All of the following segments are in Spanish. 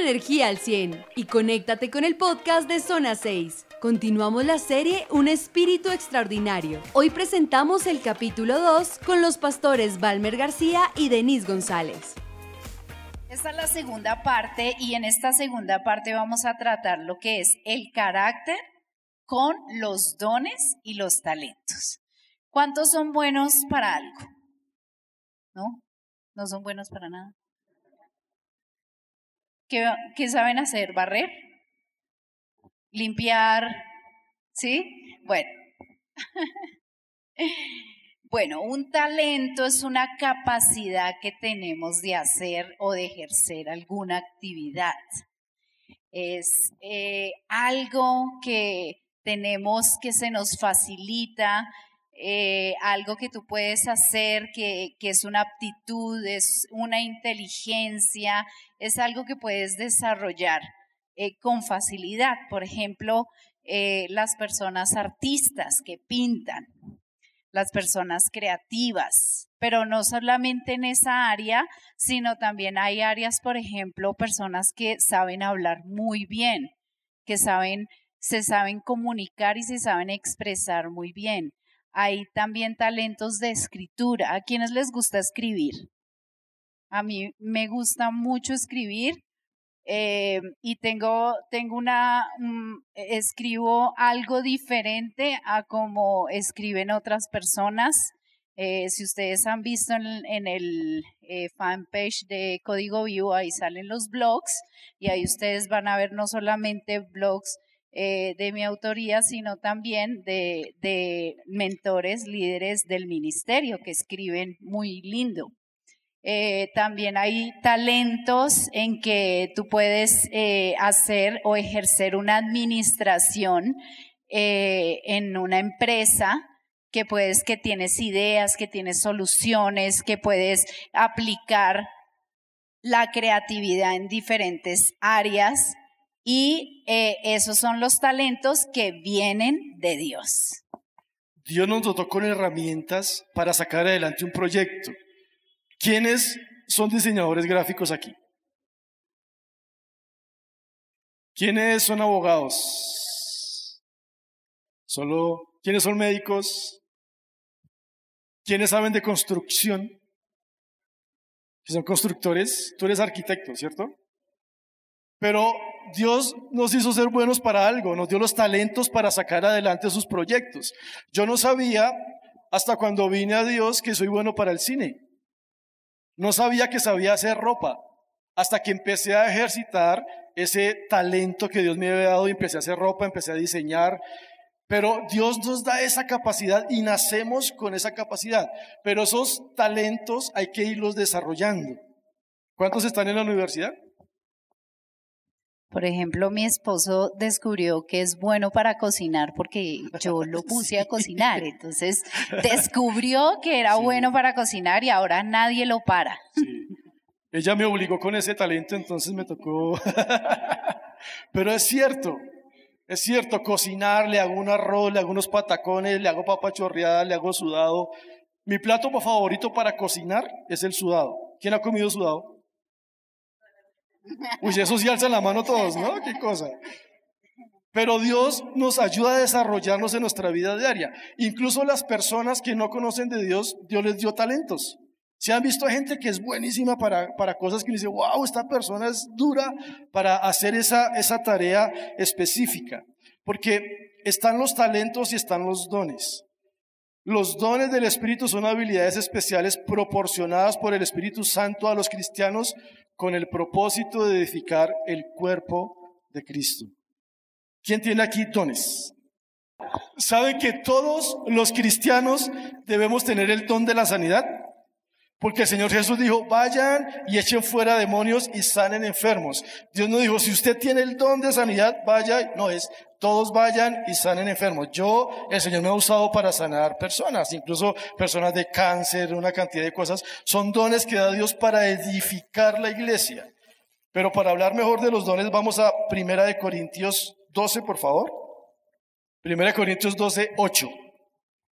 energía al 100 y conéctate con el podcast de Zona 6. Continuamos la serie Un espíritu extraordinario. Hoy presentamos el capítulo 2 con los pastores Valmer García y Denise González. Esta es la segunda parte y en esta segunda parte vamos a tratar lo que es el carácter con los dones y los talentos. ¿Cuántos son buenos para algo? ¿No? ¿No son buenos para nada? ¿Qué, saben hacer? ¿Barrer? limpiar, ¿sí? Bueno. Bueno, un talento es una capacidad que tenemos de hacer o de ejercer alguna actividad. Es eh, algo que tenemos que se nos facilita, eh, algo que tú puedes hacer, que, que es una aptitud, es una inteligencia, es algo que puedes desarrollar. Eh, con facilidad. Por ejemplo, eh, las personas artistas que pintan, las personas creativas, pero no solamente en esa área, sino también hay áreas, por ejemplo, personas que saben hablar muy bien, que saben, se saben comunicar y se saben expresar muy bien. Hay también talentos de escritura. ¿A quienes les gusta escribir? A mí me gusta mucho escribir eh, y tengo, tengo una, escribo algo diferente a como escriben otras personas. Eh, si ustedes han visto en, el eh, fanpage de Código Vivo, ahí salen los blogs y ahí ustedes van a ver no solamente blogs de mi autoría, sino también de, mentores, líderes del ministerio que escriben muy lindo. Eh, también hay talentos en que tú puedes eh, hacer o ejercer una administración eh, en una empresa que puedes, que tienes ideas, que tienes soluciones, que puedes aplicar la creatividad en diferentes áreas y esos son los talentos que vienen de Dios. Dios nos dotó con herramientas para sacar adelante un proyecto. ¿Quiénes son diseñadores gráficos aquí? ¿Quiénes son abogados? Solo, ¿quiénes son médicos? ¿Quiénes saben de construcción? Que son constructores. Tú eres arquitecto, ¿cierto? Pero Dios nos hizo ser buenos para algo, nos dio los talentos para sacar adelante sus proyectos. Yo no sabía hasta cuando vine a Dios que soy bueno para el cine. No sabía que sabía hacer ropa hasta que empecé a ejercitar ese talento que Dios me había dado y empecé a hacer ropa, empecé a diseñar. Pero Dios nos da esa capacidad y nacemos con esa capacidad. Pero esos talentos hay que irlos desarrollando. ¿Cuántos están en la universidad? Por ejemplo, mi esposo descubrió que es bueno para cocinar porque yo lo puse a cocinar. Entonces descubrió que era bueno para cocinar y ahora nadie lo para. Ella me obligó con ese talento, entonces me tocó. Pero es cierto, es cierto, cocinar, le hago un arroz, le hago unos patacones, le hago papa chorreada, le hago sudado. Mi plato favorito para cocinar es el sudado. ¿Quién ha comido sudado? Uy, eso sí alza la mano todos, ¿no? Qué cosa. Pero Dios nos ayuda a desarrollarnos en nuestra vida diaria. Incluso las personas que no conocen de Dios, Dios les dio talentos. Se han visto gente que es buenísima para, para cosas que dice, wow, esta persona es dura para hacer esa, esa tarea específica. Porque están los talentos y están los dones. Los dones del Espíritu son habilidades especiales proporcionadas por el Espíritu Santo a los cristianos con el propósito de edificar el cuerpo de Cristo. ¿Quién tiene aquí dones? ¿Saben que todos los cristianos debemos tener el don de la sanidad? Porque el Señor Jesús dijo, vayan y echen fuera demonios y sanen enfermos. Dios no dijo, si usted tiene el don de sanidad, vaya, no es, todos vayan y sanen enfermos. Yo, el Señor me ha usado para sanar personas, incluso personas de cáncer, una cantidad de cosas. Son dones que da Dios para edificar la iglesia. Pero para hablar mejor de los dones, vamos a Primera de Corintios 12, por favor. Primera de Corintios 12, 8.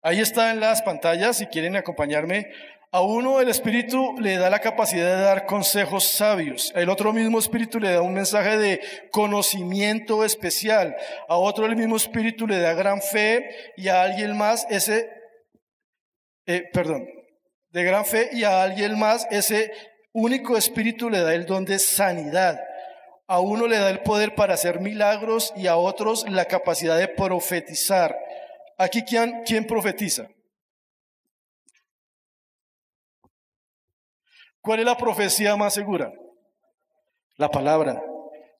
Ahí está en las pantallas, si quieren acompañarme A uno el Espíritu le da la capacidad de dar consejos sabios. El otro mismo Espíritu le da un mensaje de conocimiento especial. A otro el mismo Espíritu le da gran fe y a alguien más ese, eh, perdón, de gran fe y a alguien más ese único Espíritu le da el don de sanidad. A uno le da el poder para hacer milagros y a otros la capacidad de profetizar. Aquí, ¿quién, quién profetiza? ¿Cuál es la profecía más segura? La palabra.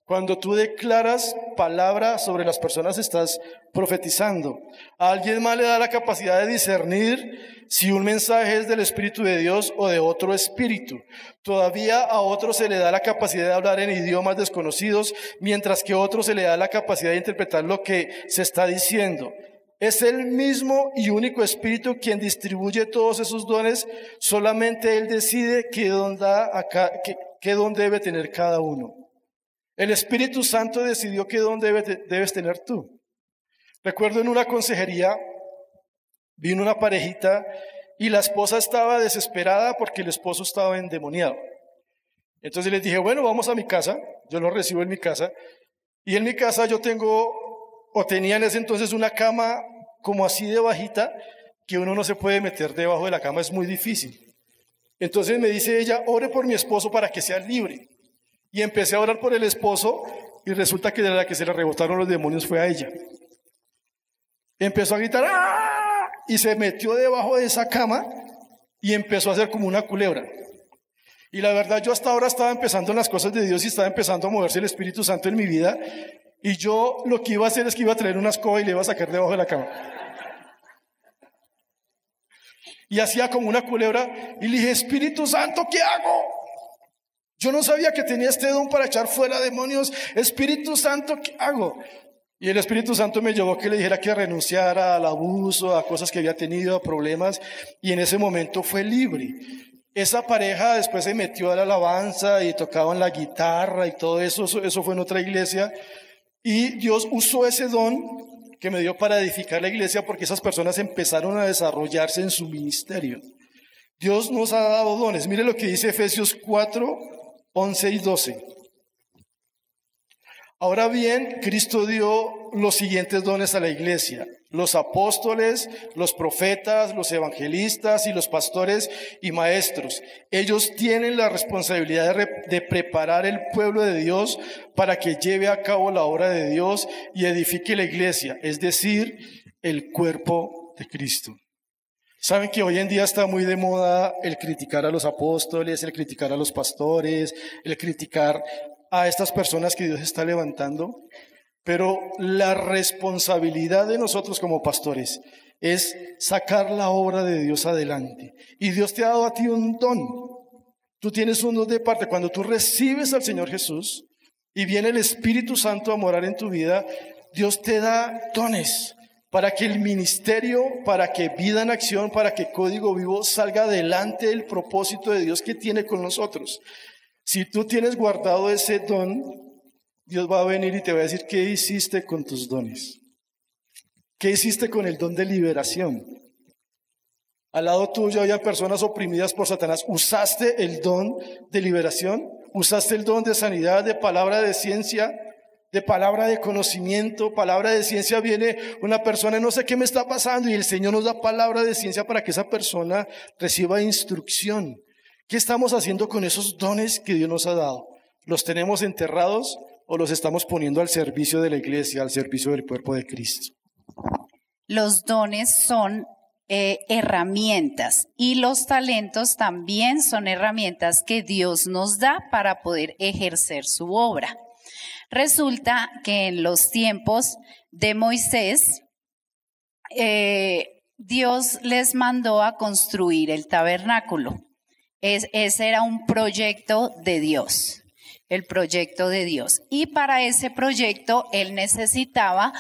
Cuando tú declaras palabra sobre las personas, estás profetizando. A alguien más le da la capacidad de discernir si un mensaje es del Espíritu de Dios o de otro espíritu. Todavía a otro se le da la capacidad de hablar en idiomas desconocidos, mientras que a otro se le da la capacidad de interpretar lo que se está diciendo. Es el mismo y único Espíritu quien distribuye todos esos dones, solamente Él decide qué don, debe tener cada uno. El Espíritu Santo decidió qué don debes tener tú. Recuerdo en una consejería, vino una parejita y la esposa estaba desesperada porque el esposo estaba endemoniado. Entonces les dije, bueno, vamos a mi casa, yo lo recibo en mi casa, y en mi casa yo tengo o tenía en ese entonces una cama como así de bajita que uno no se puede meter debajo de la cama, es muy difícil. Entonces me dice ella, ore por mi esposo para que sea libre. Y empecé a orar por el esposo y resulta que de la que se le rebotaron los demonios fue a ella. Empezó a gritar ¡Ah! y se metió debajo de esa cama y empezó a hacer como una culebra. Y la verdad yo hasta ahora estaba empezando en las cosas de Dios y estaba empezando a moverse el Espíritu Santo en mi vida y yo lo que iba a hacer es que iba a traer una escoba y le iba a sacar debajo de la cama. Y hacía como una culebra y le dije, Espíritu Santo, ¿qué hago? Yo no sabía que tenía este don para echar fuera demonios. Espíritu Santo, ¿qué hago? Y el Espíritu Santo me llevó a que le dijera que renunciara al abuso, a cosas que había tenido, a problemas, y en ese momento fue libre. Esa pareja después se metió a la alabanza y tocaban la guitarra y todo eso, eso fue en otra iglesia, y Dios usó ese don que me dio para edificar la iglesia porque esas personas empezaron a desarrollarse en su ministerio. Dios nos ha dado dones. Mire lo que dice Efesios 4, 11 y 12. Ahora bien, Cristo dio los siguientes dones a la iglesia. Los apóstoles, los profetas, los evangelistas y los pastores y maestros. Ellos tienen la responsabilidad de, preparar el pueblo de Dios para que lleve a cabo la obra de Dios y edifique la iglesia, es decir, el cuerpo de Cristo. Saben que hoy en día está muy de moda el criticar a los apóstoles, el criticar a los pastores, el criticar a estas personas que Dios está levantando, pero la responsabilidad de nosotros como pastores es sacar la obra de Dios adelante. Y Dios te ha dado a ti un don. Tú tienes un don de parte. Cuando tú recibes al Señor Jesús y viene el Espíritu Santo a morar en tu vida, Dios te da dones para que el ministerio, para que vida en acción, para que código vivo salga adelante el propósito de Dios que tiene con nosotros. Si tú tienes guardado ese don, Dios va a venir y te va a decir, ¿qué hiciste con tus dones? ¿Qué hiciste con el don de liberación? Al lado tuyo había personas oprimidas por Satanás. ¿Usaste el don de liberación? ¿Usaste el don de sanidad, de palabra de ciencia, de palabra de conocimiento? Palabra de ciencia viene una persona, no sé qué me está pasando, y el Señor nos da palabra de ciencia para que esa persona reciba instrucción. ¿Qué estamos haciendo con esos dones que Dios nos ha dado? ¿Los tenemos enterrados o los estamos poniendo al servicio de la iglesia, al servicio del cuerpo de Cristo? Los dones son eh, herramientas y los talentos también son herramientas que Dios nos da para poder ejercer su obra. Resulta que en los tiempos de Moisés, eh, Dios les mandó a construir el tabernáculo ese era un proyecto de Dios, el proyecto de Dios. Y para ese proyecto él necesitaba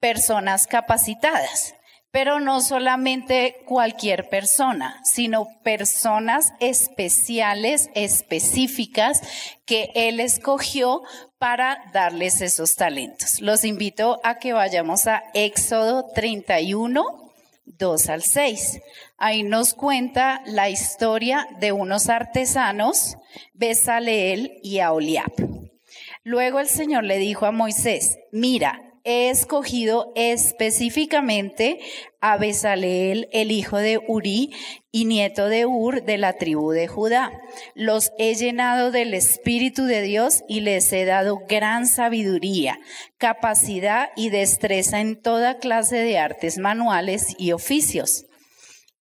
personas capacitadas, pero no solamente cualquier persona, sino personas especiales, específicas, que él escogió para darles esos talentos. Los invito a que vayamos a Éxodo 31, 2 al 6. Ahí nos cuenta la historia de unos artesanos, Besaleel y Aholiab. Luego el Señor le dijo a Moisés, mira, he escogido específicamente a Besaleel, el hijo de Uri y nieto de Ur de la tribu de Judá. Los he llenado del Espíritu de Dios y les he dado gran sabiduría, capacidad y destreza en toda clase de artes manuales y oficios.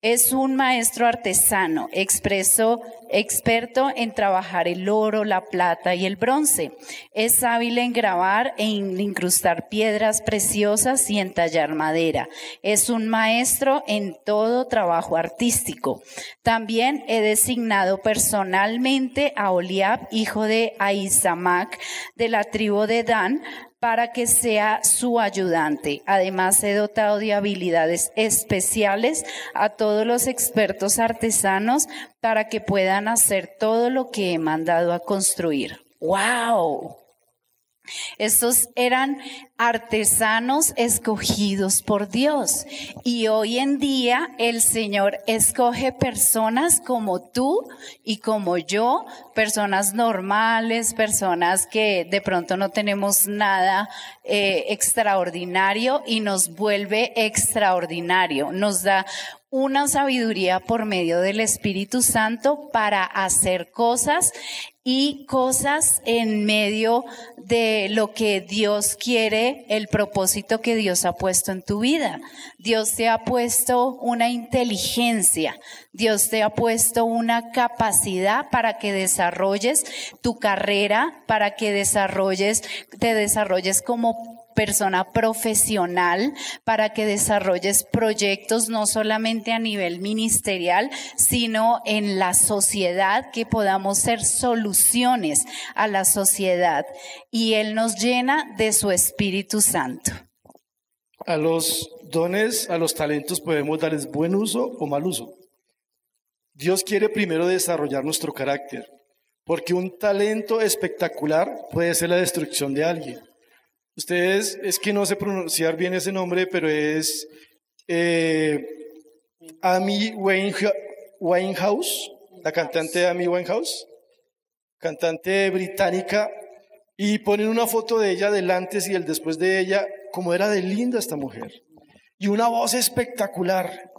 Es un maestro artesano, expreso, experto en trabajar el oro, la plata y el bronce. Es hábil en grabar e incrustar piedras preciosas y en tallar madera. Es un maestro en todo trabajo artístico. También he designado personalmente a Oliab, hijo de Aizamac, de la tribu de Dan, para que sea su ayudante. Además, he dotado de habilidades especiales a todos los expertos artesanos para que puedan hacer todo lo que he mandado a construir. ¡Wow! Estos eran artesanos escogidos por Dios. Y hoy en día el Señor escoge personas como tú y como yo, personas normales, personas que de pronto no tenemos nada eh, extraordinario y nos vuelve extraordinario. Nos da una sabiduría por medio del Espíritu Santo para hacer cosas y cosas en medio de lo que Dios quiere, el propósito que Dios ha puesto en tu vida. Dios te ha puesto una inteligencia, Dios te ha puesto una capacidad para que desarrolles tu carrera, para que desarrolles, te desarrolles como persona profesional para que desarrolles proyectos no solamente a nivel ministerial, sino en la sociedad, que podamos ser soluciones a la sociedad. Y Él nos llena de su Espíritu Santo. A los dones, a los talentos podemos darles buen uso o mal uso. Dios quiere primero desarrollar nuestro carácter, porque un talento espectacular puede ser la destrucción de alguien. Ustedes, es que no sé pronunciar bien ese nombre, pero es eh, Amy Winehouse, la cantante Amy Winehouse, cantante británica, y ponen una foto de ella del antes y el después de ella, como era de linda esta mujer. Y una voz espectacular.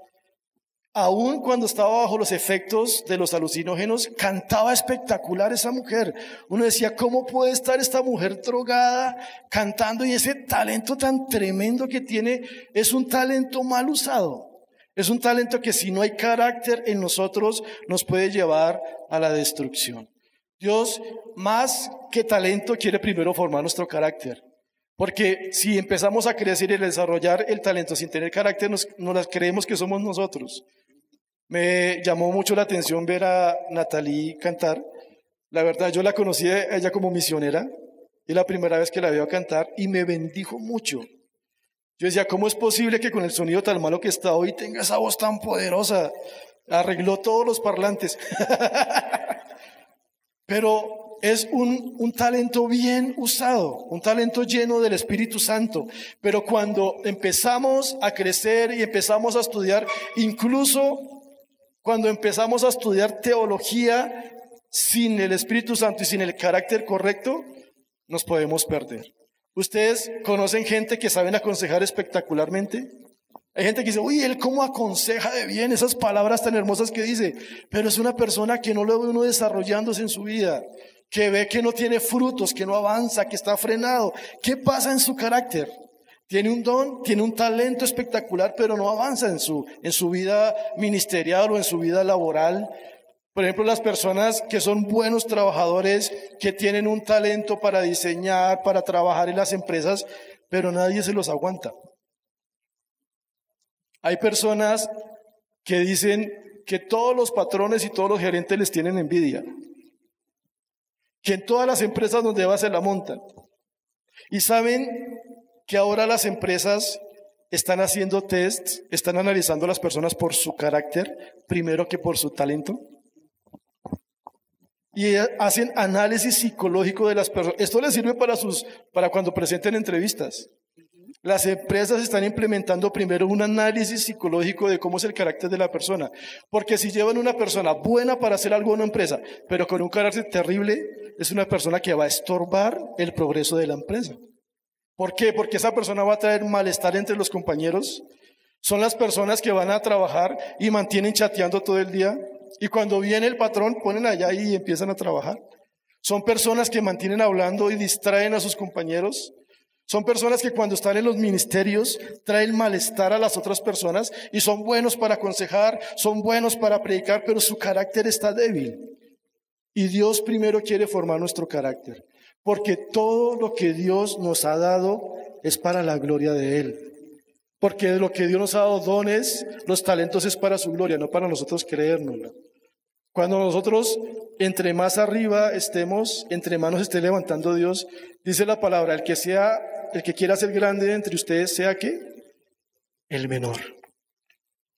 Aún cuando estaba bajo los efectos de los alucinógenos, cantaba espectacular esa mujer. Uno decía, ¿cómo puede estar esta mujer drogada cantando? Y ese talento tan tremendo que tiene es un talento mal usado. Es un talento que si no hay carácter en nosotros nos puede llevar a la destrucción. Dios, más que talento, quiere primero formar nuestro carácter. Porque si empezamos a crecer y a desarrollar el talento sin tener carácter, nos, nos creemos que somos nosotros. Me llamó mucho la atención ver a Natalie cantar. La verdad, yo la conocí a ella como misionera y la primera vez que la veo cantar y me bendijo mucho. Yo decía, ¿cómo es posible que con el sonido tan malo que está hoy tenga esa voz tan poderosa? Arregló todos los parlantes. Pero es un, un, talento bien usado, un talento lleno del Espíritu Santo. Pero cuando empezamos a crecer y empezamos a estudiar, incluso cuando empezamos a estudiar teología sin el Espíritu Santo y sin el carácter correcto, nos podemos perder. ¿Ustedes conocen gente que saben aconsejar espectacularmente? Hay gente que dice, uy, él cómo aconseja de bien esas palabras tan hermosas que dice, pero es una persona que no lo ve uno desarrollándose en su vida, que ve que no tiene frutos, que no avanza, que está frenado. ¿Qué pasa en su carácter? Tiene un don, tiene un talento espectacular, pero no avanza en su, en su vida ministerial o en su vida laboral. Por ejemplo, las personas que son buenos trabajadores, que tienen un talento para diseñar, para trabajar en las empresas, pero nadie se los aguanta. Hay personas que dicen que todos los patrones y todos los gerentes les tienen envidia, que en todas las empresas donde va se la montan. Y saben que ahora las empresas están haciendo tests, están analizando a las personas por su carácter primero que por su talento. Y hacen análisis psicológico de las personas. Esto les sirve para sus para cuando presenten entrevistas. Las empresas están implementando primero un análisis psicológico de cómo es el carácter de la persona. Porque si llevan una persona buena para hacer algo en una empresa, pero con un carácter terrible, es una persona que va a estorbar el progreso de la empresa. ¿Por qué? Porque esa persona va a traer malestar entre los compañeros. Son las personas que van a trabajar y mantienen chateando todo el día. Y cuando viene el patrón, ponen allá y empiezan a trabajar. Son personas que mantienen hablando y distraen a sus compañeros. Son personas que cuando están en los ministerios traen malestar a las otras personas y son buenos para aconsejar, son buenos para predicar, pero su carácter está débil. Y Dios primero quiere formar nuestro carácter, porque todo lo que Dios nos ha dado es para la gloria de Él. Porque lo que Dios nos ha dado dones, los talentos es para su gloria, no para nosotros creérnoslo. Cuando nosotros entre más arriba estemos, entre más nos esté levantando Dios, dice la palabra, el que sea el que quiera ser grande entre ustedes sea que el menor.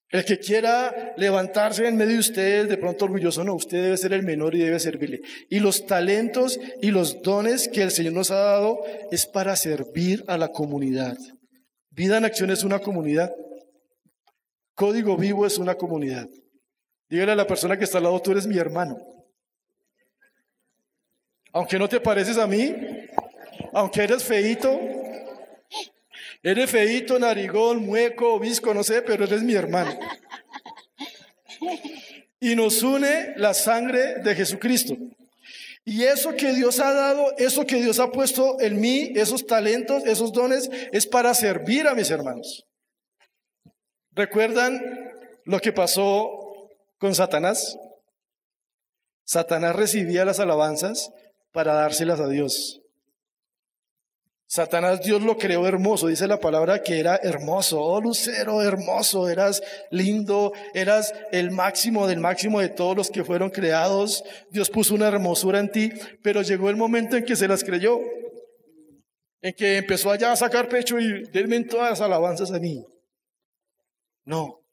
El que quiera levantarse en medio de ustedes, de pronto orgulloso, no, usted debe ser el menor y debe servirle. Y los talentos y los dones que el Señor nos ha dado es para servir a la comunidad. Vida en acción es una comunidad. Código vivo es una comunidad. Dígale a la persona que está al lado, tú eres mi hermano. Aunque no te pareces a mí, aunque eres feito, Eres feito, narigón, mueco, visco, no sé, pero eres mi hermano. Y nos une la sangre de Jesucristo. Y eso que Dios ha dado, eso que Dios ha puesto en mí, esos talentos, esos dones, es para servir a mis hermanos. ¿Recuerdan lo que pasó con Satanás? Satanás recibía las alabanzas para dárselas a Dios. Satanás Dios lo creó hermoso, dice la palabra que era hermoso, oh Lucero, hermoso, eras lindo, eras el máximo del máximo de todos los que fueron creados, Dios puso una hermosura en ti, pero llegó el momento en que se las creyó, en que empezó allá a sacar pecho y denme todas las alabanzas a mí. No,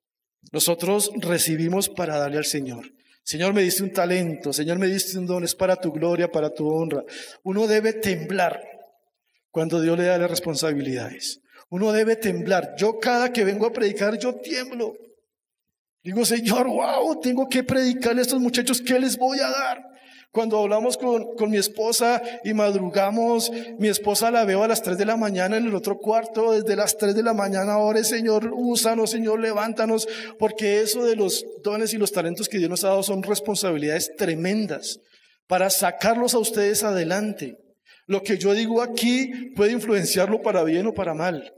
nosotros recibimos para darle al Señor. Señor, me diste un talento, Señor, me diste un don, es para tu gloria, para tu honra. Uno debe temblar cuando Dios le da las responsabilidades. Uno debe temblar. Yo cada que vengo a predicar, yo tiemblo. Digo, Señor, wow, tengo que predicarle a estos muchachos, ¿qué les voy a dar? Cuando hablamos con, con, mi esposa y madrugamos, mi esposa la veo a las 3 de la mañana en el otro cuarto, desde las 3 de la mañana, ahora Señor, úsanos, Señor, levántanos, porque eso de los dones y los talentos que Dios nos ha dado son responsabilidades tremendas para sacarlos a ustedes adelante. Lo que yo digo aquí puede influenciarlo para bien o para mal.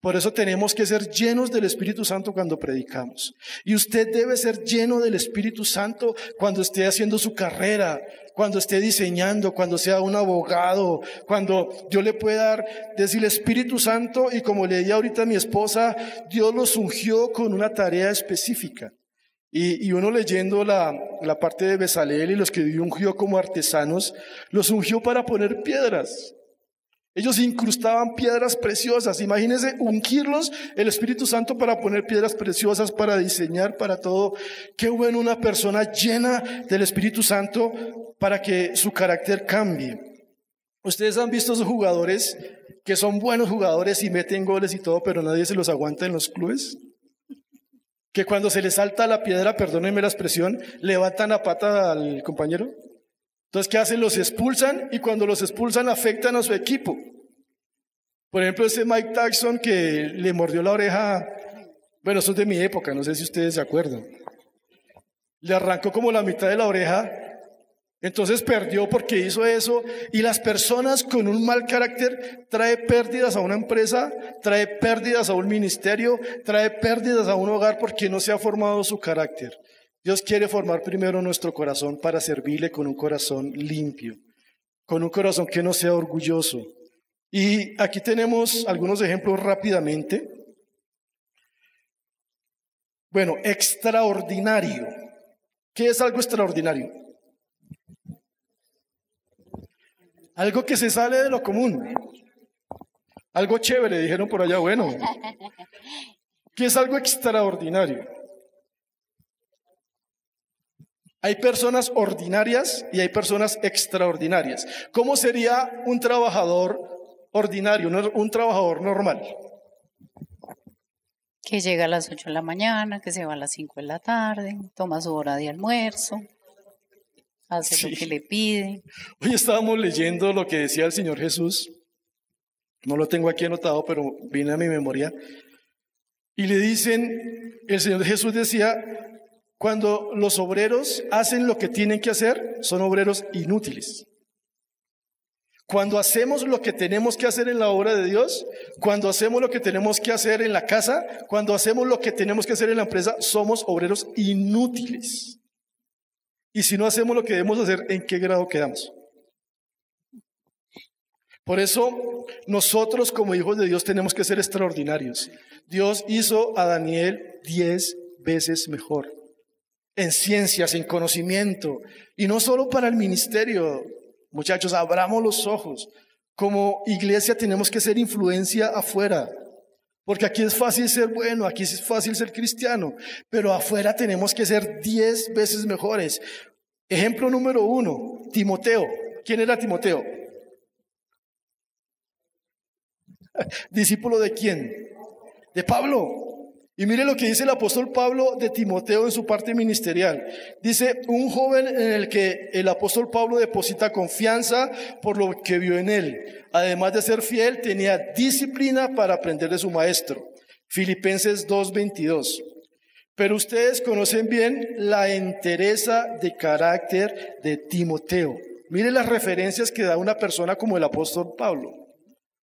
Por eso tenemos que ser llenos del Espíritu Santo cuando predicamos. Y usted debe ser lleno del Espíritu Santo cuando esté haciendo su carrera, cuando esté diseñando, cuando sea un abogado, cuando Dios le pueda dar, decir el Espíritu Santo y como le di ahorita a mi esposa, Dios los ungió con una tarea específica. Y, uno leyendo la, la, parte de Besaleel y los que ungió como artesanos, los ungió para poner piedras. Ellos incrustaban piedras preciosas. Imagínense ungirlos el Espíritu Santo para poner piedras preciosas, para diseñar, para todo. Qué bueno una persona llena del Espíritu Santo para que su carácter cambie. Ustedes han visto esos jugadores que son buenos jugadores y meten goles y todo, pero nadie se los aguanta en los clubes que cuando se le salta la piedra, perdónenme la expresión, levantan la pata al compañero. Entonces, ¿qué hacen? Los expulsan y cuando los expulsan afectan a su equipo. Por ejemplo, ese Mike Tyson que le mordió la oreja, bueno, eso es de mi época, no sé si ustedes se acuerdan. Le arrancó como la mitad de la oreja entonces perdió porque hizo eso y las personas con un mal carácter trae pérdidas a una empresa, trae pérdidas a un ministerio, trae pérdidas a un hogar porque no se ha formado su carácter. Dios quiere formar primero nuestro corazón para servirle con un corazón limpio, con un corazón que no sea orgulloso. Y aquí tenemos algunos ejemplos rápidamente. Bueno, extraordinario. ¿Qué es algo extraordinario? Algo que se sale de lo común. Algo chévere, dijeron por allá, bueno. Que es algo extraordinario. Hay personas ordinarias y hay personas extraordinarias. ¿Cómo sería un trabajador ordinario, un trabajador normal. Que llega a las 8 de la mañana, que se va a las 5 de la tarde, toma su hora de almuerzo, hace lo que le pide. Hoy estábamos leyendo lo que decía el Señor Jesús. No lo tengo aquí anotado, pero viene a mi memoria. Y le dicen, el Señor Jesús decía, cuando los obreros hacen lo que tienen que hacer, son obreros inútiles. Cuando hacemos lo que tenemos que hacer en la obra de Dios, cuando hacemos lo que tenemos que hacer en la casa, cuando hacemos lo que tenemos que hacer en la empresa, somos obreros inútiles. Y si no hacemos lo que debemos hacer, ¿en qué grado quedamos? Por eso nosotros como hijos de Dios tenemos que ser extraordinarios. Dios hizo a Daniel diez veces mejor en ciencias, en conocimiento, y no solo para el ministerio. Muchachos, abramos los ojos. Como iglesia tenemos que ser influencia afuera, porque aquí es fácil ser bueno, aquí es fácil ser cristiano, pero afuera tenemos que ser diez veces mejores. Ejemplo número uno, Timoteo. ¿Quién era Timoteo? ¿Discípulo de quién? De Pablo. Y mire lo que dice el apóstol Pablo de Timoteo en su parte ministerial. Dice, un joven en el que el apóstol Pablo deposita confianza por lo que vio en él. Además de ser fiel, tenía disciplina para aprender de su maestro. Filipenses 2.22. Pero ustedes conocen bien la entereza de carácter de Timoteo. Mire las referencias que da una persona como el apóstol Pablo.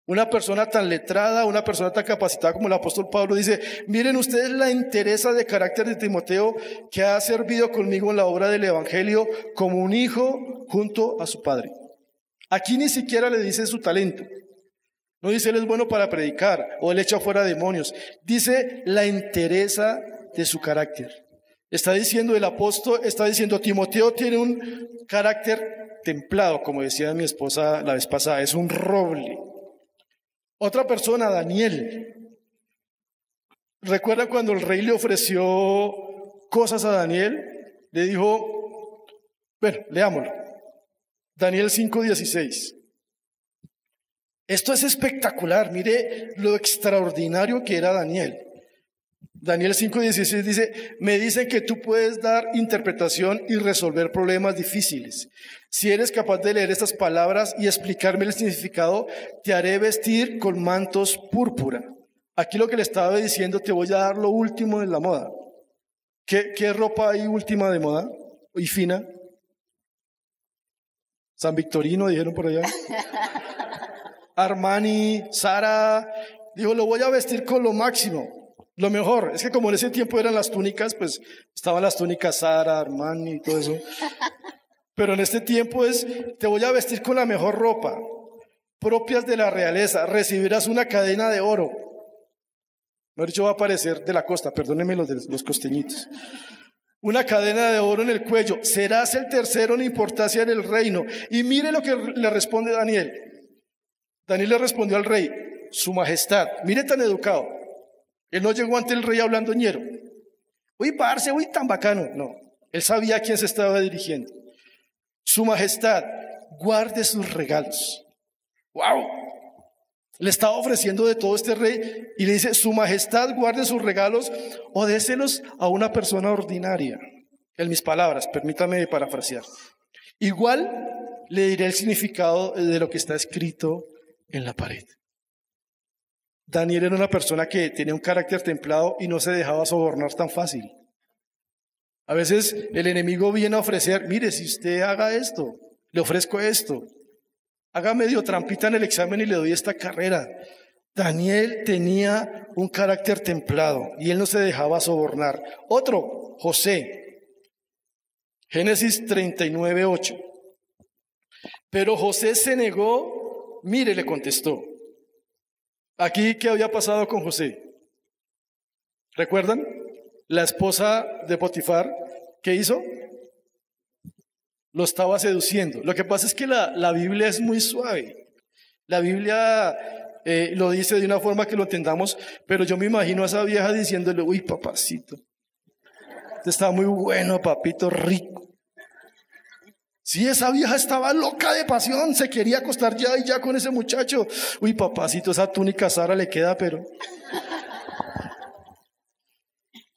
Una persona tan letrada, una persona tan capacitada como el apóstol Pablo dice, miren ustedes la interesa de carácter de Timoteo que ha servido conmigo en la obra del Evangelio como un hijo junto a su padre. Aquí ni siquiera le dice su talento. No dice él es bueno para predicar o él echa fuera demonios. Dice la interesa de su carácter. Está diciendo el apóstol, está diciendo Timoteo tiene un carácter templado, como decía mi esposa la vez pasada, es un roble. Otra persona, Daniel. ¿Recuerda cuando el rey le ofreció cosas a Daniel? Le dijo, bueno, leámoslo. Daniel 5:16. Esto es espectacular, mire lo extraordinario que era Daniel. Daniel 5:16 dice, me dicen que tú puedes dar interpretación y resolver problemas difíciles. Si eres capaz de leer estas palabras y explicarme el significado, te haré vestir con mantos púrpura. Aquí lo que le estaba diciendo, te voy a dar lo último de la moda. ¿Qué, qué ropa hay última de moda y fina? San Victorino, dijeron por allá. Armani, Sara. Dijo, lo voy a vestir con lo máximo. Lo mejor es que como en ese tiempo eran las túnicas, pues estaban las túnicas Sara, Armani y todo eso. Pero en este tiempo es, te voy a vestir con la mejor ropa, propias de la realeza, recibirás una cadena de oro. Mejor dicho, va a aparecer de la costa, perdónenme los, los costeñitos. Una cadena de oro en el cuello, serás el tercero en importancia en el reino. Y mire lo que le responde Daniel. Daniel le respondió al rey, su majestad, mire tan educado. Él no llegó ante el rey hablando ñero. Uy, parce, uy, tan bacano. No, él sabía a quién se estaba dirigiendo. Su majestad, guarde sus regalos. ¡Wow! Le estaba ofreciendo de todo este rey y le dice, su majestad guarde sus regalos o déselos a una persona ordinaria. En mis palabras, permítame parafrasear. Igual le diré el significado de lo que está escrito en la pared. Daniel era una persona que tenía un carácter templado y no se dejaba sobornar tan fácil. A veces el enemigo viene a ofrecer, mire, si usted haga esto, le ofrezco esto, haga medio trampita en el examen y le doy esta carrera. Daniel tenía un carácter templado y él no se dejaba sobornar. Otro, José. Génesis 39, 8. Pero José se negó, mire, le contestó, Aquí, ¿qué había pasado con José? ¿Recuerdan? La esposa de Potifar, ¿qué hizo? Lo estaba seduciendo. Lo que pasa es que la, la Biblia es muy suave. La Biblia eh, lo dice de una forma que lo entendamos, pero yo me imagino a esa vieja diciéndole, uy, papacito, está muy bueno, papito rico. Si esa vieja estaba loca de pasión, se quería acostar ya y ya con ese muchacho. Uy, papacito, esa túnica Sara le queda, pero.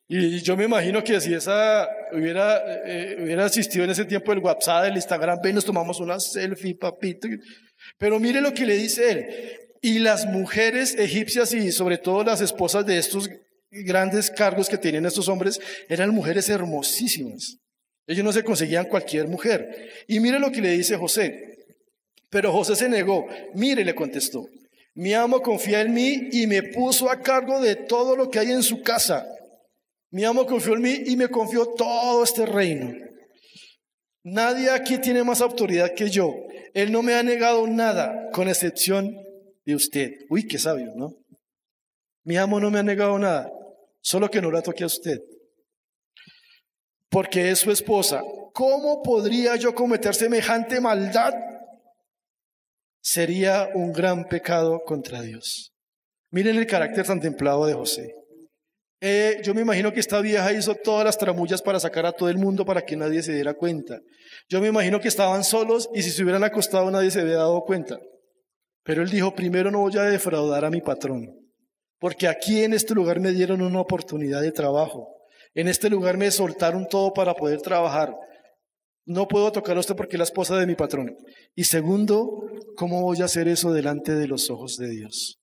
Y yo me imagino que si esa hubiera, eh, hubiera asistido en ese tiempo el WhatsApp, el Instagram, ven, nos tomamos una selfie, papito. Pero mire lo que le dice él. Y las mujeres egipcias y sobre todo las esposas de estos grandes cargos que tenían estos hombres eran mujeres hermosísimas. Ellos no se conseguían cualquier mujer. Y mire lo que le dice José. Pero José se negó. Mire, le contestó. Mi amo confía en mí y me puso a cargo de todo lo que hay en su casa. Mi amo confió en mí y me confió todo este reino. Nadie aquí tiene más autoridad que yo. Él no me ha negado nada, con excepción de usted. Uy, qué sabio, ¿no? Mi amo no me ha negado nada, solo que no la toque a usted porque es su esposa. ¿Cómo podría yo cometer semejante maldad? Sería un gran pecado contra Dios. Miren el carácter tan templado de José. Eh, yo me imagino que esta vieja hizo todas las tramullas para sacar a todo el mundo para que nadie se diera cuenta. Yo me imagino que estaban solos y si se hubieran acostado nadie se había dado cuenta. Pero él dijo, primero no voy a defraudar a mi patrón, porque aquí en este lugar me dieron una oportunidad de trabajo. En este lugar me soltaron todo para poder trabajar. No puedo tocar a usted porque es la esposa de mi patrón. Y segundo, ¿cómo voy a hacer eso delante de los ojos de Dios?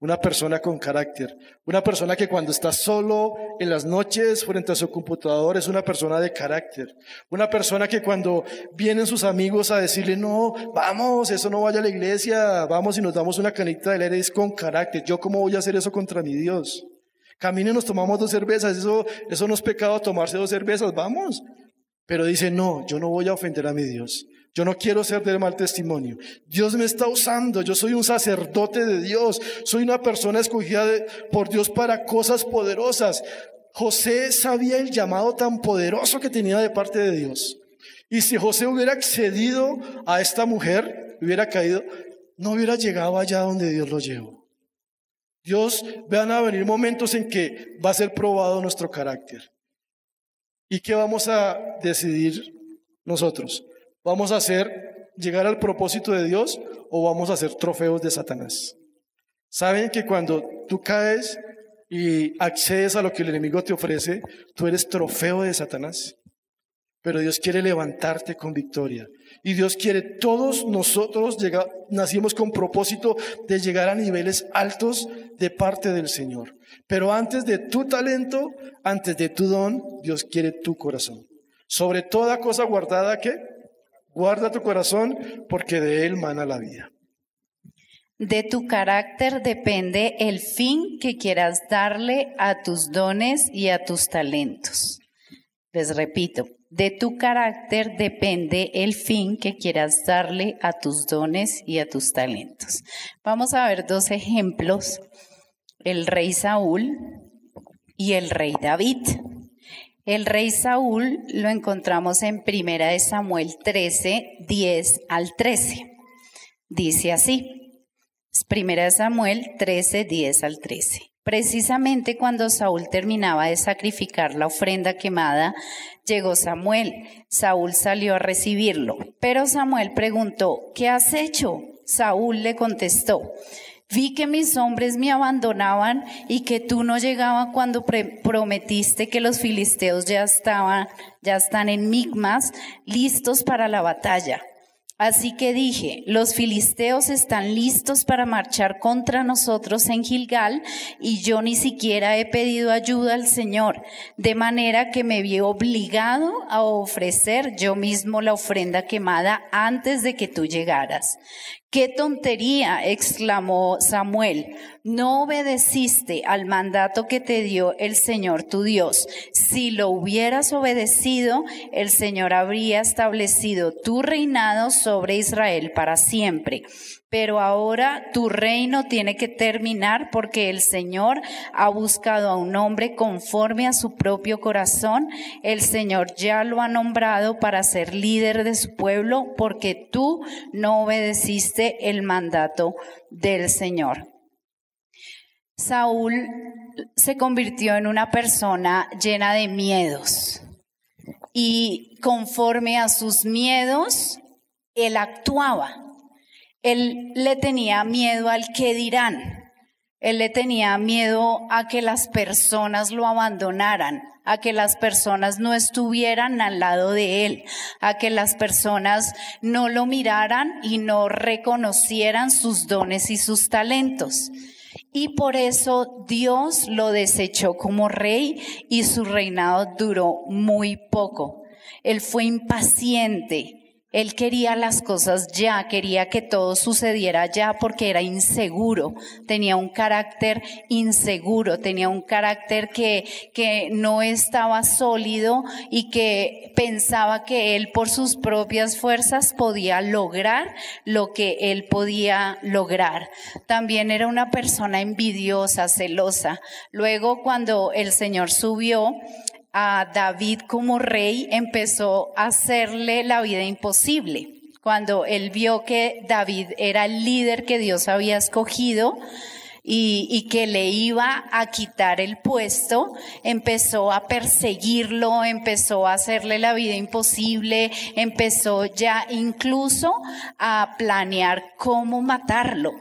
Una persona con carácter, una persona que cuando está solo en las noches frente a su computador es una persona de carácter, una persona que cuando vienen sus amigos a decirle, no, vamos, eso no vaya a la iglesia, vamos y nos damos una canita de aire, es con carácter. ¿Yo cómo voy a hacer eso contra mi Dios? Caminen, nos tomamos dos cervezas, eso, eso no es pecado tomarse dos cervezas, vamos. Pero dice, no, yo no voy a ofender a mi Dios. Yo no quiero ser de mal testimonio. Dios me está usando. Yo soy un sacerdote de Dios. Soy una persona escogida por Dios para cosas poderosas. José sabía el llamado tan poderoso que tenía de parte de Dios. Y si José hubiera accedido a esta mujer, hubiera caído, no hubiera llegado allá donde Dios lo llevó. Dios, van a venir momentos en que va a ser probado nuestro carácter. ¿Y qué vamos a decidir nosotros? ¿Vamos a hacer llegar al propósito de Dios o vamos a hacer trofeos de Satanás? ¿Saben que cuando tú caes y accedes a lo que el enemigo te ofrece, tú eres trofeo de Satanás? Pero Dios quiere levantarte con victoria. Y Dios quiere, todos nosotros nacimos con propósito de llegar a niveles altos de parte del Señor. Pero antes de tu talento, antes de tu don, Dios quiere tu corazón. Sobre toda cosa guardada que guarda tu corazón porque de él mana la vida. De tu carácter depende el fin que quieras darle a tus dones y a tus talentos. Les repito, de tu carácter depende el fin que quieras darle a tus dones y a tus talentos. Vamos a ver dos ejemplos, el rey Saúl y el rey David. El rey Saúl lo encontramos en Primera de Samuel 13, 10 al 13. Dice así, Primera de Samuel 13, 10 al 13. Precisamente cuando Saúl terminaba de sacrificar la ofrenda quemada, llegó Samuel. Saúl salió a recibirlo, pero Samuel preguntó, ¿qué has hecho? Saúl le contestó, vi que mis hombres me abandonaban y que tú no llegabas cuando prometiste que los filisteos ya estaban, ya están en Migmas, listos para la batalla. Así que dije, los filisteos están listos para marchar contra nosotros en Gilgal y yo ni siquiera he pedido ayuda al Señor, de manera que me vi obligado a ofrecer yo mismo la ofrenda quemada antes de que tú llegaras. ¡Qué tontería! exclamó Samuel. No obedeciste al mandato que te dio el Señor tu Dios. Si lo hubieras obedecido, el Señor habría establecido tu reinado sobre Israel para siempre. Pero ahora tu reino tiene que terminar porque el Señor ha buscado a un hombre conforme a su propio corazón. El Señor ya lo ha nombrado para ser líder de su pueblo porque tú no obedeciste el mandato del Señor. Saúl se convirtió en una persona llena de miedos. y conforme a sus miedos, él actuaba. Él le tenía miedo al que dirán. Él le tenía miedo a que las personas lo abandonaran, a que las personas no estuvieran al lado de él, a que las personas no lo miraran y no reconocieran sus dones y sus talentos. Y por eso Dios lo desechó como rey y su reinado duró muy poco. Él fue impaciente, él quería las cosas ya, quería que todo sucediera ya porque era inseguro, tenía un carácter inseguro, tenía un carácter que, que no estaba sólido y que pensaba que él por sus propias fuerzas podía lograr lo que él podía lograr. También era una persona envidiosa, celosa. Luego cuando el Señor subió, a David como rey empezó a hacerle la vida imposible. Cuando él vio que David era el líder que Dios había escogido, y, que le iba a quitar el puesto, empezó a perseguirlo, empezó a hacerle la vida imposible, empezó ya incluso a planear cómo matarlo,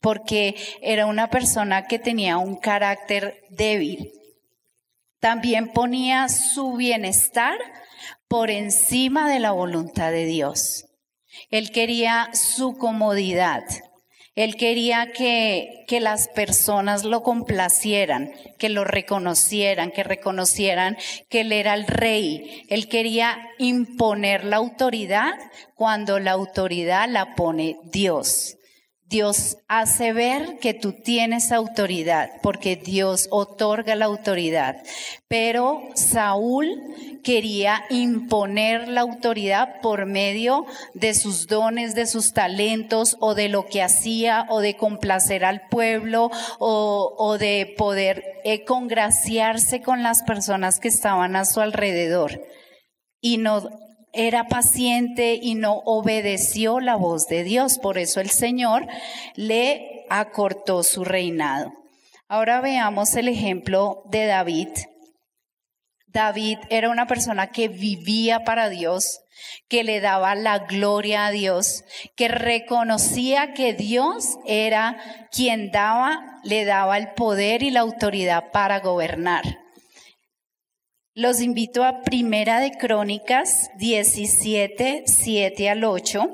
porque era una persona que tenía un carácter débil. También ponía su bienestar por encima de la voluntad de Dios. Él quería su comodidad. Él quería que, que, las personas lo complacieran, que lo reconocieran, que reconocieran que él era el rey. Él quería imponer la autoridad cuando la autoridad la pone Dios. Dios hace ver que tú tienes autoridad, porque Dios otorga la autoridad. Pero Saúl quería imponer la autoridad por medio de sus dones, de sus talentos, o de lo que hacía, o de complacer al pueblo, o, de poder eh, congraciarse con las personas que estaban a su alrededor. Y no era paciente y no obedeció la voz de Dios. Por eso el Señor le acortó su reinado. Ahora veamos el ejemplo de David. David era una persona que vivía para Dios, que le daba la gloria a Dios, que reconocía que Dios era quien daba, le daba el poder y la autoridad para gobernar. Los invito a Primera de Crónicas 17, 7 al 8,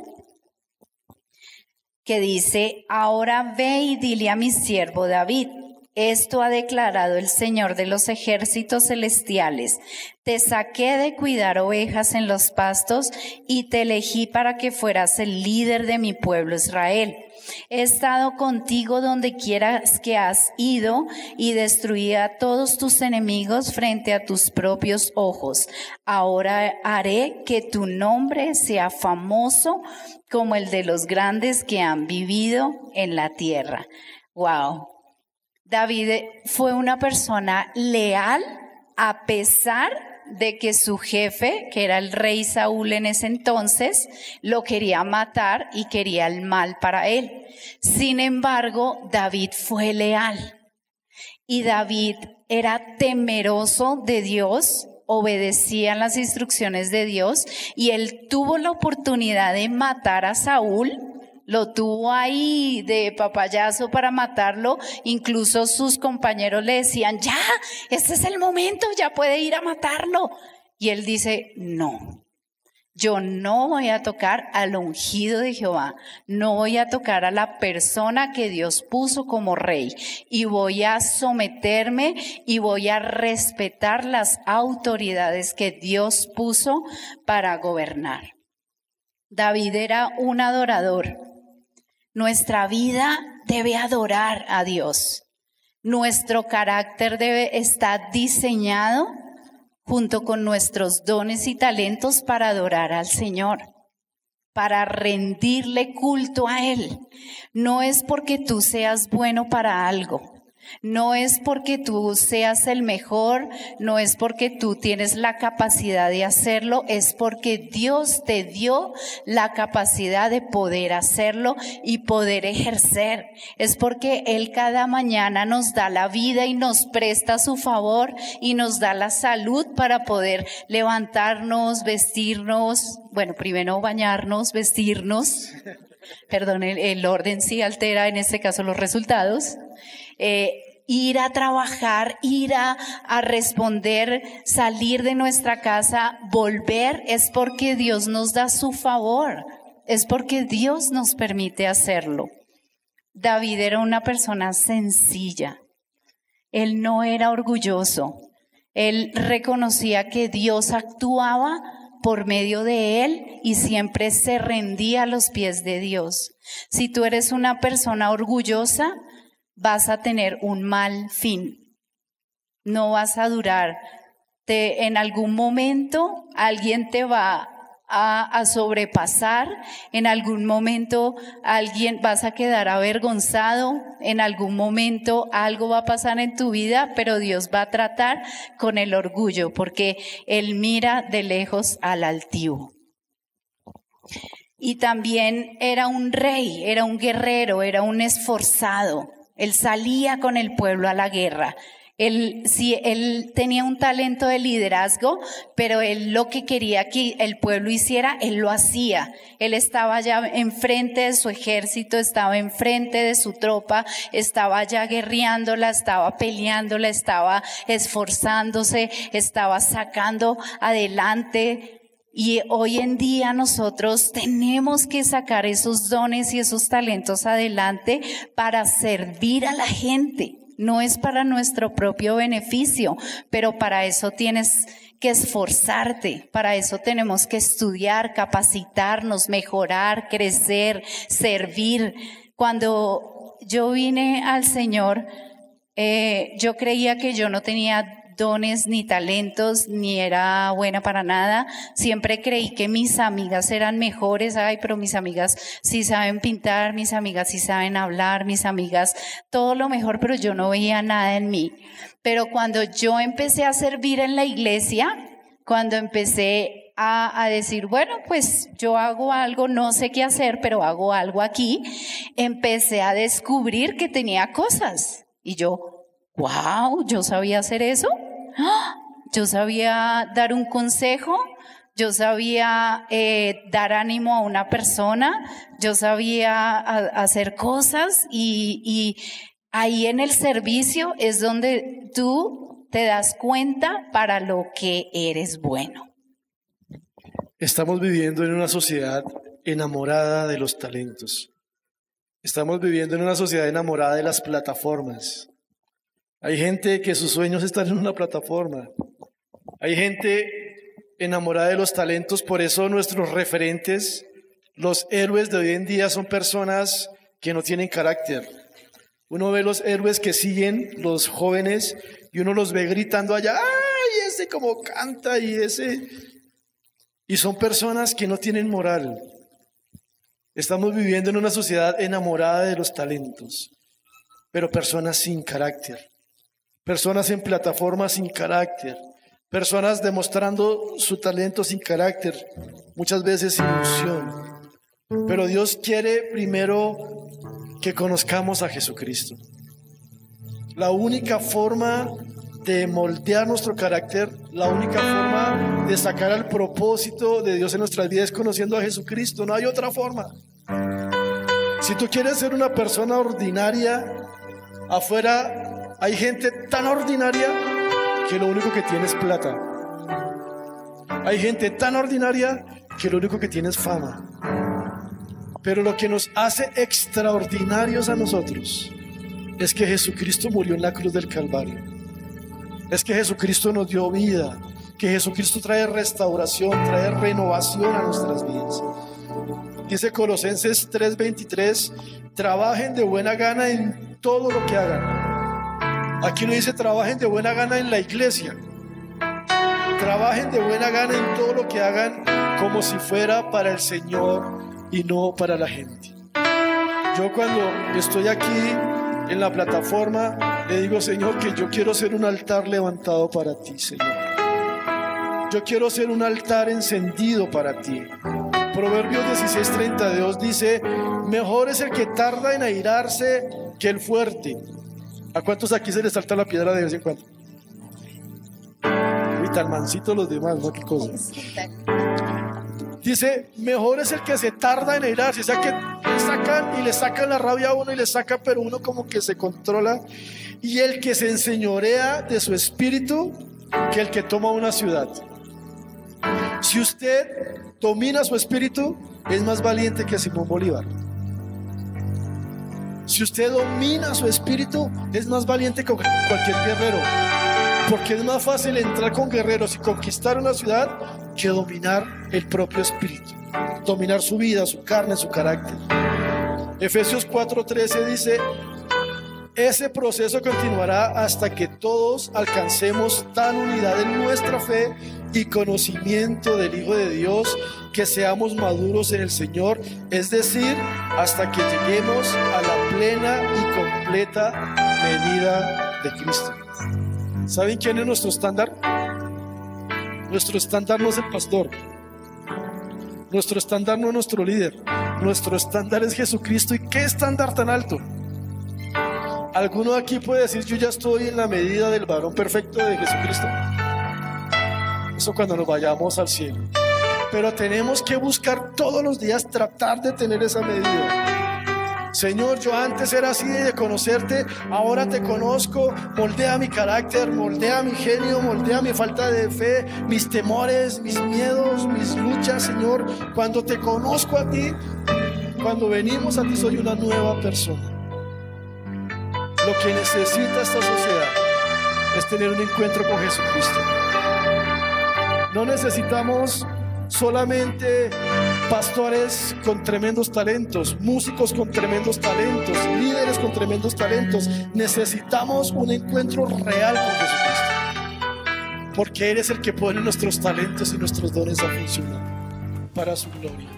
que dice, ahora ve y dile a mi siervo David, esto ha declarado el Señor de los ejércitos celestiales. Te saqué de cuidar ovejas en los pastos y te elegí para que fueras el líder de mi pueblo Israel. He estado contigo donde quieras que has ido y destruí a todos tus enemigos frente a tus propios ojos. Ahora haré que tu nombre sea famoso como el de los grandes que han vivido en la tierra. Wow. David fue una persona leal a pesar de que su jefe, que era el rey Saúl en ese entonces, lo quería matar y quería el mal para él. Sin embargo, David fue leal y David era temeroso de Dios, obedecía las instrucciones de Dios y él tuvo la oportunidad de matar a Saúl lo tuvo ahí de papayazo para matarlo. Incluso sus compañeros le decían, ya, este es el momento, ya puede ir a matarlo. Y él dice, no, yo no voy a tocar al ungido de Jehová, no voy a tocar a la persona que Dios puso como rey y voy a someterme y voy a respetar las autoridades que Dios puso para gobernar. David era un adorador. Nuestra vida debe adorar a Dios. Nuestro carácter debe estar diseñado junto con nuestros dones y talentos para adorar al Señor, para rendirle culto a Él. No es porque tú seas bueno para algo, No es porque tú seas el mejor, no es porque tú tienes la capacidad de hacerlo, es porque Dios te dio la capacidad de poder hacerlo y poder ejercer. Es porque Él cada mañana nos da la vida y nos presta su favor y nos da la salud para poder levantarnos, vestirnos, bueno, primero bañarnos, vestirnos. Perdón, el, orden sí altera en este caso los resultados eh, ir a trabajar, ir a, a, responder, salir de nuestra casa, volver, es porque Dios nos da su favor, es porque Dios nos permite hacerlo. David era una persona sencilla, él no era orgulloso, él reconocía que Dios actuaba por medio de él y siempre se rendía a los pies de Dios. Si tú eres una persona orgullosa, vas a tener un mal fin. No vas a durar. Te, en algún momento alguien te va a, sobrepasar, en algún momento alguien vas a quedar avergonzado, en algún momento algo va a pasar en tu vida, pero Dios va a tratar con el orgullo, porque Él mira de lejos al altivo. Y también era un rey, era un guerrero, era un esforzado. Él salía con el pueblo a la guerra. Él, sí, él tenía un talento de liderazgo, pero él lo que quería que el pueblo hiciera, él lo hacía. Él estaba ya enfrente de su ejército, estaba enfrente de su tropa, estaba ya guerreándola, estaba peleándola, estaba esforzándose, estaba sacando adelante y hoy en día nosotros tenemos que sacar esos dones y esos talentos adelante para servir a la gente. No es para nuestro propio beneficio, pero para eso tienes que esforzarte, para eso tenemos que estudiar, capacitarnos, mejorar, crecer, servir. Cuando yo vine al Señor, eh, yo creía que yo no tenía dones ni talentos, ni era buena para nada. Siempre creí que mis amigas eran mejores, ay, pero mis amigas sí saben pintar, mis amigas sí saben hablar, mis amigas todo lo mejor, pero yo no veía nada en mí. Pero cuando yo empecé a servir en la iglesia, cuando empecé a, a, decir, bueno, pues yo hago algo, no sé qué hacer, pero hago algo aquí, empecé a descubrir que tenía cosas. Y yo, wow, yo sabía hacer eso. Yo sabía dar un consejo, yo sabía eh, dar ánimo a una persona, yo sabía hacer cosas y, y ahí en el servicio es donde tú te das cuenta para lo que eres bueno. Estamos viviendo en una sociedad enamorada de los talentos. Estamos viviendo en una sociedad enamorada de las plataformas. Hay gente que sus sueños están en una plataforma. Hay gente enamorada de los talentos, por eso nuestros referentes, los héroes de hoy en día son personas que no tienen carácter. Uno ve los héroes que siguen, los jóvenes, y uno los ve gritando allá, ¡ay, ese como canta y ese! Y son personas que no tienen moral. Estamos viviendo en una sociedad enamorada de los talentos, pero personas sin carácter personas en plataformas sin carácter, personas demostrando su talento sin carácter, muchas veces sin ilusión. Pero Dios quiere primero que conozcamos a Jesucristo. La única forma de moldear nuestro carácter, la única forma de sacar al propósito de Dios en nuestras vidas es conociendo a Jesucristo. No hay otra forma. Si tú quieres ser una persona ordinaria, afuera hay gente tan ordinaria que lo único que tiene es plata. Hay gente tan ordinaria que lo único que tiene es fama. Pero lo que nos hace extraordinarios a nosotros es que Jesucristo murió en la cruz del Calvario. Es que Jesucristo nos dio vida, que Jesucristo trae restauración, trae renovación a nuestras vidas. Dice Colosenses 3:23, trabajen de buena gana en todo lo que hagan Aquí no dice trabajen de buena gana en la iglesia. Trabajen de buena gana en todo lo que hagan como si fuera para el Señor y no para la gente. Yo cuando estoy aquí en la plataforma, Le digo, Señor, que yo quiero ser un altar levantado para ti, Señor. Yo quiero ser un altar encendido para ti. Proverbios 16:32 dice, mejor es el que tarda en airarse que el fuerte. ¿A cuántos aquí se les salta la piedra de vez en cuando? Y tan los demás, ¿no? ¿Qué cosa? Dice, mejor es el que se tarda en airarse, o sea que le sacan y le sacan la rabia a uno y le saca, pero uno como que se controla. Y el que se enseñorea de su espíritu, que el que toma una ciudad. Si usted domina su espíritu, es más valiente que Simón Bolívar. Si usted domina su espíritu, es más valiente que cualquier guerrero. Porque es más fácil entrar con guerreros y conquistar una ciudad que dominar el propio espíritu. Dominar su vida, su carne, su carácter. Efesios 4:13 dice, ese proceso continuará hasta que todos alcancemos tan unidad en nuestra fe y conocimiento del Hijo de Dios que seamos maduros en el Señor, es decir, hasta que lleguemos a la plena y completa medida de Cristo. ¿Saben quién es nuestro estándar? Nuestro estándar no es el pastor. Nuestro estándar no es nuestro líder. Nuestro estándar es Jesucristo. ¿Y qué estándar tan alto? ¿Alguno aquí puede decir, yo ya estoy en la medida del varón perfecto de Jesucristo? Eso cuando nos vayamos al cielo. Pero tenemos que buscar todos los días tratar de tener esa medida. Señor, yo antes era así de conocerte, ahora te conozco, moldea mi carácter, moldea mi genio, moldea mi falta de fe, mis temores, mis miedos, mis luchas, Señor. Cuando te conozco a ti, cuando venimos a ti, soy una nueva persona. Lo que necesita esta sociedad es tener un encuentro con Jesucristo. No necesitamos solamente pastores con tremendos talentos, músicos con tremendos talentos, líderes con tremendos talentos. Necesitamos un encuentro real con Jesucristo. Porque Él es el que pone nuestros talentos y nuestros dones a funcionar para su gloria.